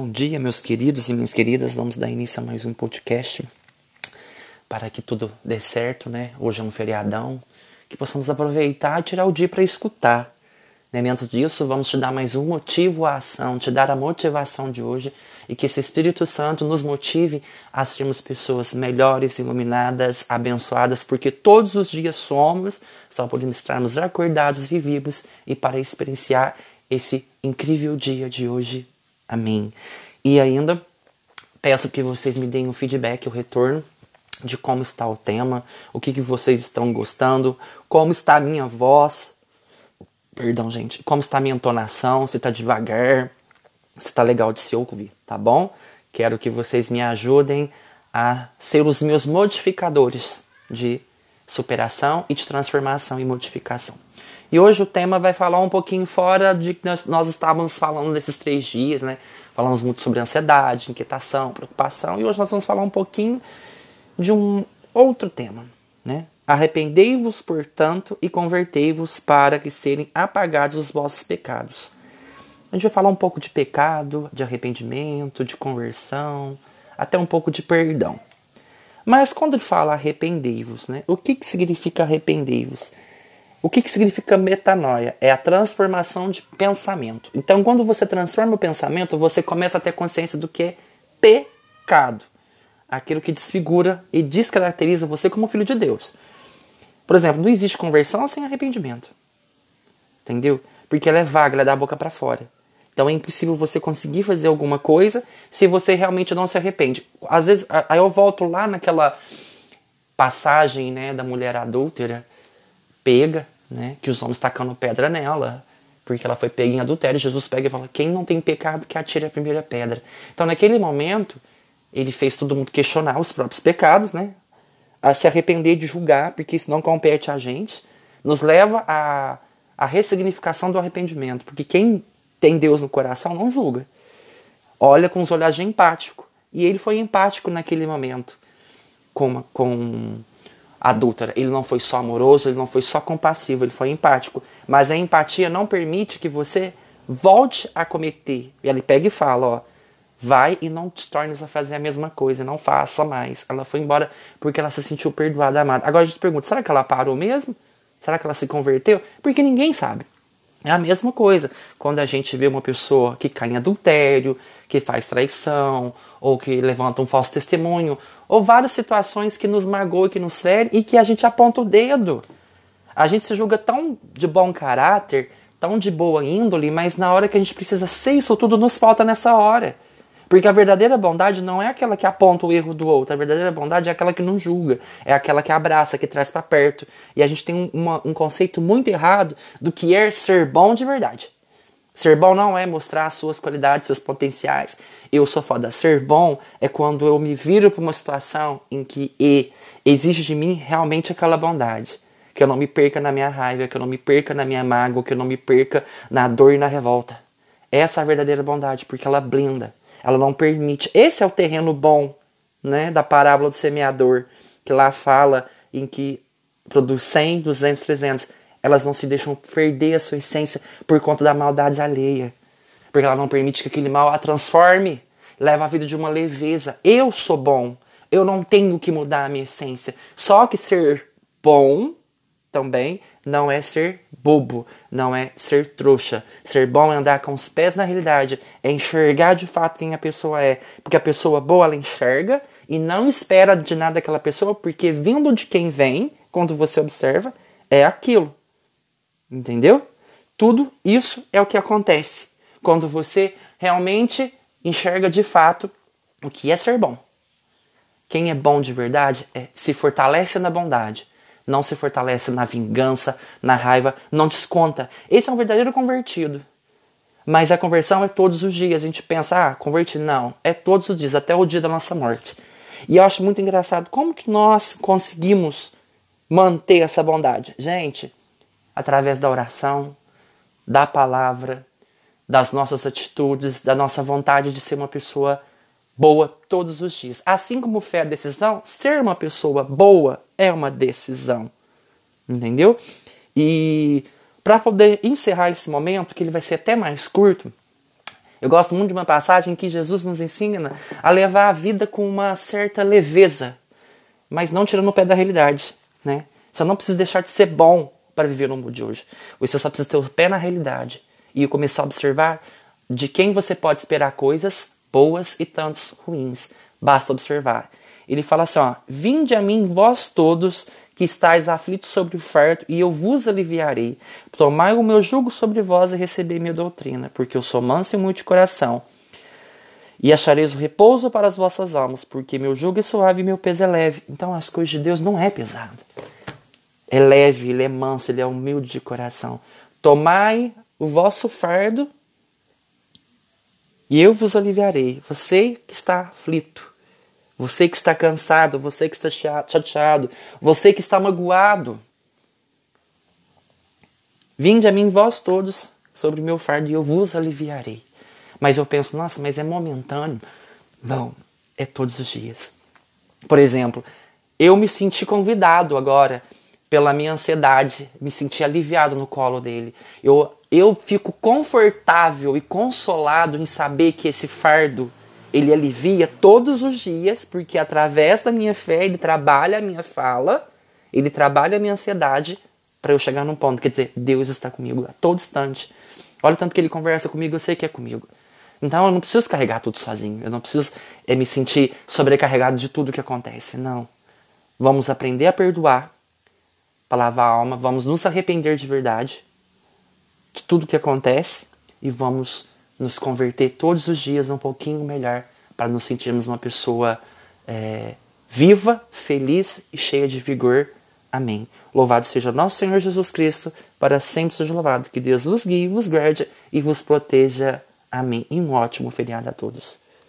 Bom dia, meus queridos e minhas queridas. Vamos dar início a mais um podcast para que tudo dê certo, né? Hoje é um feriadão, que possamos aproveitar e tirar o dia para escutar. Né? Antes disso, vamos te dar mais um motivo à ação, te dar a motivação de hoje e que esse Espírito Santo nos motive a sermos pessoas melhores, iluminadas, abençoadas, porque todos os dias somos, só podemos estarmos acordados e vivos e para experienciar esse incrível dia de hoje Amém. E ainda peço que vocês me deem um feedback, o um retorno de como está o tema, o que, que vocês estão gostando, como está a minha voz, perdão, gente, como está a minha entonação, se está devagar, se está legal de se ouvir, tá bom? Quero que vocês me ajudem a ser os meus modificadores de superação e de transformação e modificação. E hoje o tema vai falar um pouquinho fora de que nós, nós estávamos falando nesses três dias, né? Falamos muito sobre ansiedade, inquietação, preocupação, e hoje nós vamos falar um pouquinho de um outro tema, né? Arrependei-vos, portanto, e convertei-vos para que serem apagados os vossos pecados. A gente vai falar um pouco de pecado, de arrependimento, de conversão, até um pouco de perdão. Mas quando ele fala arrependei-vos, né? O que, que significa arrependei-vos? O que, que significa metanoia? É a transformação de pensamento. Então, quando você transforma o pensamento, você começa a ter consciência do que é pecado. Aquilo que desfigura e descaracteriza você como filho de Deus. Por exemplo, não existe conversão sem arrependimento. Entendeu? Porque ela é vaga, ela é da boca para fora. Então é impossível você conseguir fazer alguma coisa se você realmente não se arrepende. Às vezes, aí eu volto lá naquela passagem né, da mulher adúltera pega, né? Que os homens tacando pedra nela, porque ela foi pega em adultério. Jesus pega e fala: Quem não tem pecado que atire a primeira pedra. Então, naquele momento, ele fez todo mundo questionar os próprios pecados, né? A se arrepender de julgar, porque isso não compete a gente. Nos leva a, a ressignificação do arrependimento, porque quem tem Deus no coração não julga. Olha com os olhares de empático. E ele foi empático naquele momento com, com adúltera. Ele não foi só amoroso, ele não foi só compassivo, ele foi empático. Mas a empatia não permite que você volte a cometer. E ele pega e fala, ó, vai e não te tornes a fazer a mesma coisa, não faça mais. Ela foi embora porque ela se sentiu perdoada, amada. Agora a gente pergunta, será que ela parou mesmo? Será que ela se converteu? Porque ninguém sabe. É a mesma coisa quando a gente vê uma pessoa que cai em adultério, que faz traição, ou que levanta um falso testemunho, ou várias situações que nos magoam e que nos ferem e que a gente aponta o dedo. A gente se julga tão de bom caráter, tão de boa índole, mas na hora que a gente precisa ser isso tudo nos falta nessa hora. Porque a verdadeira bondade não é aquela que aponta o erro do outro, a verdadeira bondade é aquela que não julga, é aquela que abraça, que traz para perto. E a gente tem uma, um conceito muito errado do que é ser bom de verdade. Ser bom não é mostrar suas qualidades, seus potenciais. Eu sou foda. Ser bom é quando eu me viro para uma situação em que e, exige de mim realmente aquela bondade. Que eu não me perca na minha raiva, que eu não me perca na minha mágoa, que eu não me perca na dor e na revolta. Essa é a verdadeira bondade, porque ela blinda ela não permite. Esse é o terreno bom, né, da parábola do semeador, que lá fala em que produz 100, 200, 300. Elas não se deixam perder a sua essência por conta da maldade alheia. Porque ela não permite que aquele mal a transforme, leva a vida de uma leveza. Eu sou bom, eu não tenho que mudar a minha essência. Só que ser bom também não é ser bobo, não é ser trouxa. Ser bom é andar com os pés na realidade, é enxergar de fato quem a pessoa é. Porque a pessoa boa, ela enxerga e não espera de nada daquela pessoa, porque vindo de quem vem, quando você observa, é aquilo. Entendeu? Tudo isso é o que acontece quando você realmente enxerga de fato o que é ser bom. Quem é bom de verdade é se fortalece na bondade não se fortalece na vingança, na raiva, não desconta. Esse é um verdadeiro convertido. Mas a conversão é todos os dias. A gente pensa, ah, converti. Não, é todos os dias, até o dia da nossa morte. E eu acho muito engraçado como que nós conseguimos manter essa bondade. Gente, através da oração, da palavra, das nossas atitudes, da nossa vontade de ser uma pessoa boa todos os dias. Assim como fé é decisão, ser uma pessoa boa é uma decisão. Entendeu? E para poder encerrar esse momento, que ele vai ser até mais curto, Eu gosto muito de uma passagem que Jesus nos ensina a levar a vida com uma certa leveza, mas não tirando o pé da realidade, né? Você não precisa deixar de ser bom para viver no mundo de hoje. Você só precisa ter o pé na realidade e começar a observar de quem você pode esperar coisas boas e tantos ruins. Basta observar. Ele fala assim: ó, Vinde a mim, vós todos que estáis aflitos sobre o fardo, e eu vos aliviarei. Tomai o meu jugo sobre vós e recebei minha doutrina, porque eu sou manso e muito de coração. E achareis o repouso para as vossas almas, porque meu jugo é suave e meu peso é leve. Então as coisas de Deus não é pesado. É leve, ele é manso, ele é humilde de coração. Tomai o vosso fardo e eu vos aliviarei. Você que está aflito, você que está cansado, você que está chateado, você que está magoado. Vinde a mim vós todos sobre o meu fardo e eu vos aliviarei. Mas eu penso, nossa, mas é momentâneo. Não, é todos os dias. Por exemplo, eu me senti convidado agora pela minha ansiedade, me senti aliviado no colo dele. Eu, eu fico confortável e consolado em saber que esse fardo ele alivia todos os dias, porque através da minha fé ele trabalha a minha fala, ele trabalha a minha ansiedade para eu chegar num ponto. Quer dizer, Deus está comigo a todo instante. Olha o tanto que ele conversa comigo, eu sei que é comigo. Então eu não preciso carregar tudo sozinho, eu não preciso é, me sentir sobrecarregado de tudo que acontece. Não. Vamos aprender a perdoar para lavar a alma, vamos nos arrepender de verdade de tudo que acontece e vamos nos converter todos os dias um pouquinho melhor para nos sentirmos uma pessoa é, viva, feliz e cheia de vigor. Amém. Louvado seja nosso Senhor Jesus Cristo, para sempre seja louvado. Que Deus vos guie, vos guarde e vos proteja. Amém. E um ótimo feriado a todos.